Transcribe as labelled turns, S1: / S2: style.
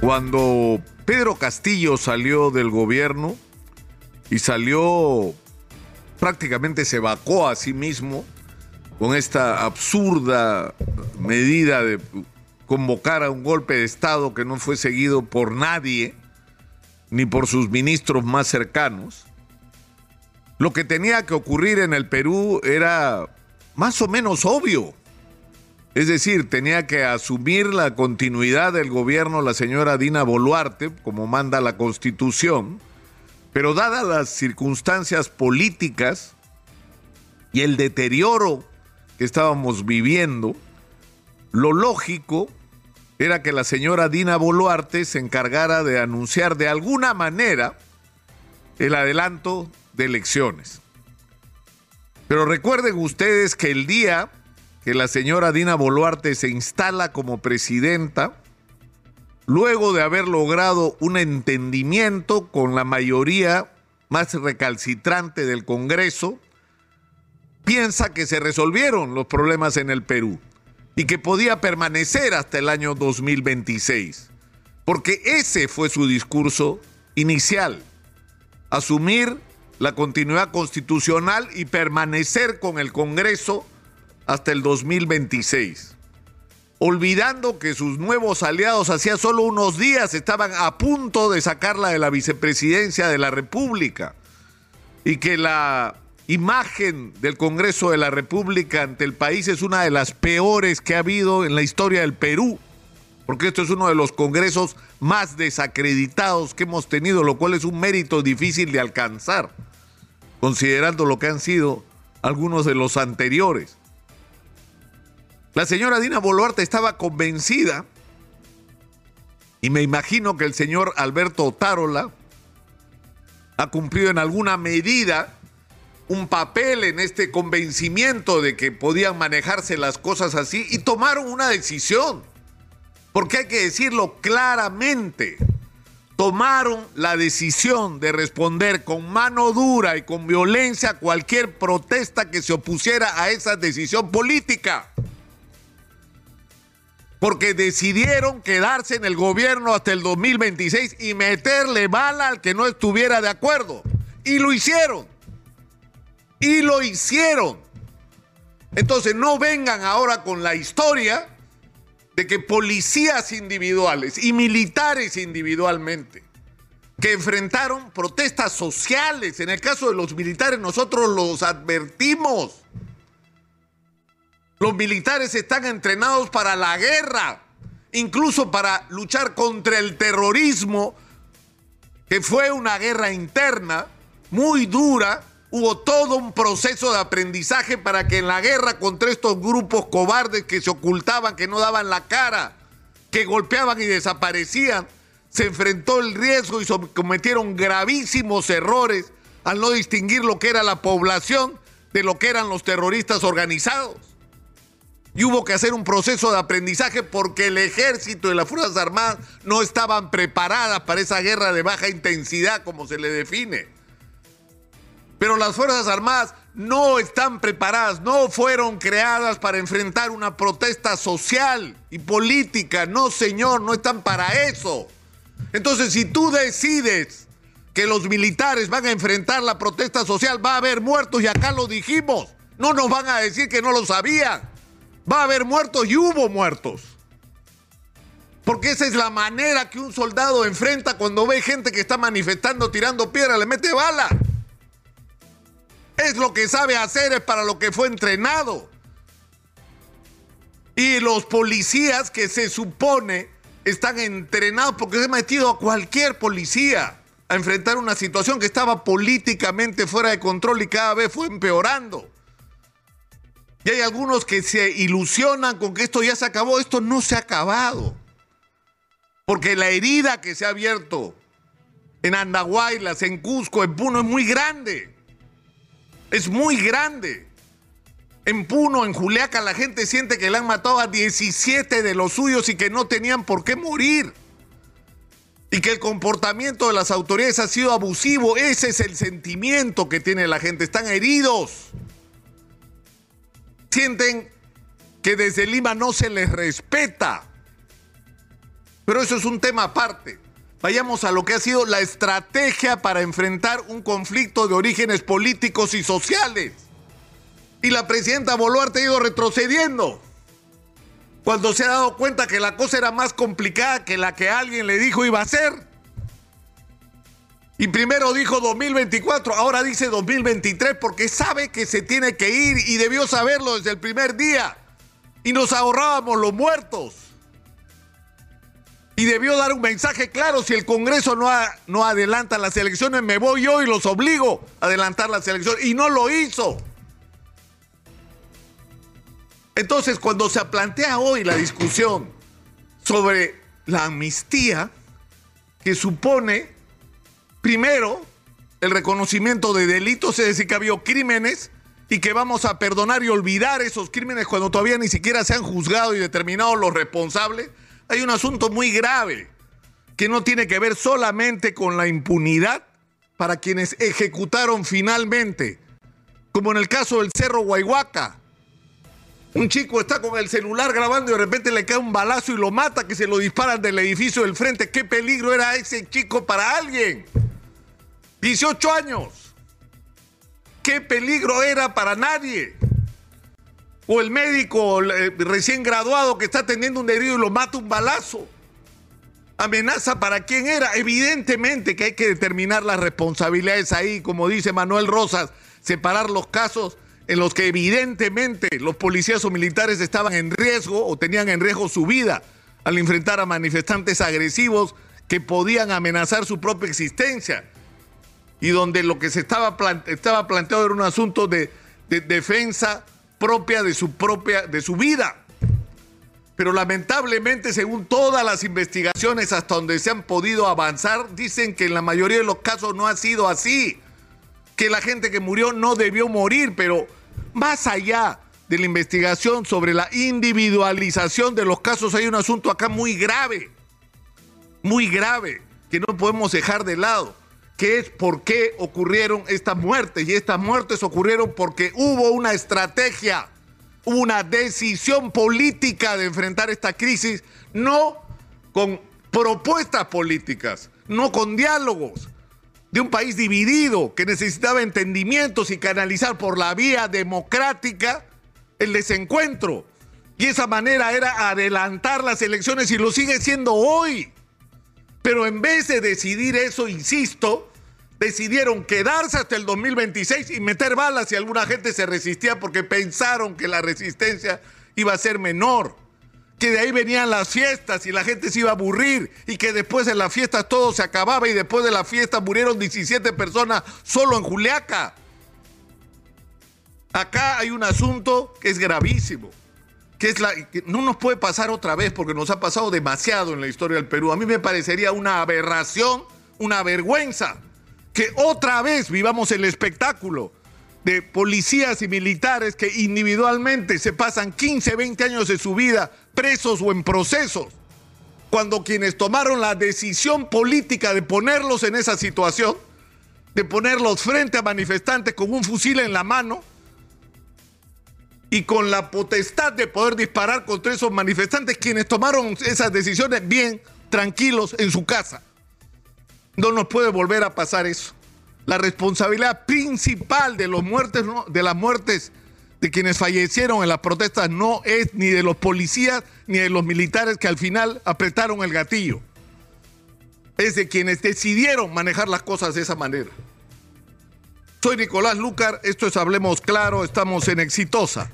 S1: Cuando Pedro Castillo salió del gobierno y salió prácticamente se vacó a sí mismo con esta absurda medida de convocar a un golpe de Estado que no fue seguido por nadie, ni por sus ministros más cercanos. Lo que tenía que ocurrir en el Perú era más o menos obvio. Es decir, tenía que asumir la continuidad del gobierno la señora Dina Boluarte, como manda la Constitución, pero dadas las circunstancias políticas y el deterioro que estábamos viviendo, lo lógico era que la señora Dina Boluarte se encargara de anunciar de alguna manera el adelanto de elecciones. Pero recuerden ustedes que el día que la señora Dina Boluarte se instala como presidenta, luego de haber logrado un entendimiento con la mayoría más recalcitrante del Congreso, piensa que se resolvieron los problemas en el Perú y que podía permanecer hasta el año 2026, porque ese fue su discurso inicial, asumir la continuidad constitucional y permanecer con el Congreso hasta el 2026, olvidando que sus nuevos aliados hacía solo unos días estaban a punto de sacarla de la vicepresidencia de la República y que la imagen del Congreso de la República ante el país es una de las peores que ha habido en la historia del Perú, porque esto es uno de los congresos más desacreditados que hemos tenido, lo cual es un mérito difícil de alcanzar, considerando lo que han sido algunos de los anteriores. La señora Dina Boluarte estaba convencida, y me imagino que el señor Alberto Otárola ha cumplido en alguna medida un papel en este convencimiento de que podían manejarse las cosas así y tomaron una decisión. Porque hay que decirlo claramente. Tomaron la decisión de responder con mano dura y con violencia a cualquier protesta que se opusiera a esa decisión política porque decidieron quedarse en el gobierno hasta el 2026 y meterle bala al que no estuviera de acuerdo. Y lo hicieron. Y lo hicieron. Entonces no vengan ahora con la historia de que policías individuales y militares individualmente que enfrentaron protestas sociales, en el caso de los militares nosotros los advertimos, los militares están entrenados para la guerra, incluso para luchar contra el terrorismo, que fue una guerra interna muy dura. Hubo todo un proceso de aprendizaje para que en la guerra contra estos grupos cobardes que se ocultaban, que no daban la cara, que golpeaban y desaparecían, se enfrentó el riesgo y cometieron gravísimos errores al no distinguir lo que era la población de lo que eran los terroristas organizados y hubo que hacer un proceso de aprendizaje porque el ejército y las Fuerzas Armadas no estaban preparadas para esa guerra de baja intensidad, como se le define. Pero las Fuerzas Armadas no están preparadas, no fueron creadas para enfrentar una protesta social y política. No, señor, no están para eso. Entonces, si tú decides que los militares van a enfrentar la protesta social, va a haber muertos y acá lo dijimos. No nos van a decir que no lo sabían. Va a haber muertos y hubo muertos. Porque esa es la manera que un soldado enfrenta cuando ve gente que está manifestando, tirando piedra, le mete bala. Es lo que sabe hacer, es para lo que fue entrenado. Y los policías que se supone están entrenados porque se han metido a cualquier policía a enfrentar una situación que estaba políticamente fuera de control y cada vez fue empeorando. Y hay algunos que se ilusionan con que esto ya se acabó. Esto no se ha acabado. Porque la herida que se ha abierto en Andahuaylas, en Cusco, en Puno, es muy grande. Es muy grande. En Puno, en Juliaca, la gente siente que le han matado a 17 de los suyos y que no tenían por qué morir. Y que el comportamiento de las autoridades ha sido abusivo. Ese es el sentimiento que tiene la gente. Están heridos sienten que desde Lima no se les respeta. Pero eso es un tema aparte. Vayamos a lo que ha sido la estrategia para enfrentar un conflicto de orígenes políticos y sociales. Y la presidenta Boluarte ha ido retrocediendo. Cuando se ha dado cuenta que la cosa era más complicada que la que alguien le dijo iba a ser. Y primero dijo 2024, ahora dice 2023 porque sabe que se tiene que ir y debió saberlo desde el primer día. Y nos ahorrábamos los muertos. Y debió dar un mensaje claro, si el Congreso no, no adelanta las elecciones, me voy yo y los obligo a adelantar las elecciones. Y no lo hizo. Entonces, cuando se plantea hoy la discusión sobre la amnistía, que supone Primero, el reconocimiento de delitos, es decir, que ha habido crímenes y que vamos a perdonar y olvidar esos crímenes cuando todavía ni siquiera se han juzgado y determinado los responsables. Hay un asunto muy grave que no tiene que ver solamente con la impunidad para quienes ejecutaron finalmente, como en el caso del Cerro Guayhuaca. Un chico está con el celular grabando y de repente le cae un balazo y lo mata, que se lo disparan del edificio del frente. ¿Qué peligro era ese chico para alguien? 18 años. ¿Qué peligro era para nadie? O el médico eh, recién graduado que está teniendo un herido y lo mata un balazo. Amenaza para quién era. Evidentemente que hay que determinar las responsabilidades ahí, como dice Manuel Rosas, separar los casos en los que evidentemente los policías o militares estaban en riesgo o tenían en riesgo su vida al enfrentar a manifestantes agresivos que podían amenazar su propia existencia y donde lo que se estaba, estaba planteado era un asunto de, defensa propia de su propia de su vida. Pero lamentablemente, según todas las investigaciones hasta donde se han podido avanzar, dicen que en la mayoría de los casos no ha sido así. Que la gente que murió no debió morir, pero más allá de la investigación sobre la individualización de los casos, hay un asunto acá muy grave, muy grave, que no podemos dejar de lado que es por qué ocurrieron estas muertes. Y estas muertes ocurrieron porque hubo una estrategia, una decisión política de enfrentar esta crisis, no con propuestas políticas, no con diálogos, de un país dividido que necesitaba entendimientos y canalizar por la vía democrática el desencuentro. Y esa manera era adelantar las elecciones y lo sigue siendo hoy. Pero en vez de decidir eso, insisto, decidieron quedarse hasta el 2026 y meter balas si alguna gente se resistía porque pensaron que la resistencia iba a ser menor, que de ahí venían las fiestas y la gente se iba a aburrir y que después de las fiestas todo se acababa y después de la fiesta murieron 17 personas solo en Juliaca. Acá hay un asunto que es gravísimo, que es la que no nos puede pasar otra vez porque nos ha pasado demasiado en la historia del Perú. A mí me parecería una aberración, una vergüenza que otra vez vivamos el espectáculo de policías y militares que individualmente se pasan 15, 20 años de su vida presos o en procesos, cuando quienes tomaron la decisión política de ponerlos en esa situación, de ponerlos frente a manifestantes con un fusil en la mano y con la potestad de poder disparar contra esos manifestantes, quienes tomaron esas decisiones bien, tranquilos, en su casa. No nos puede volver a pasar eso. La responsabilidad principal de, los muertes, de las muertes de quienes fallecieron en las protestas no es ni de los policías ni de los militares que al final apretaron el gatillo. Es de quienes decidieron manejar las cosas de esa manera. Soy Nicolás Lucar, esto es Hablemos Claro, estamos en Exitosa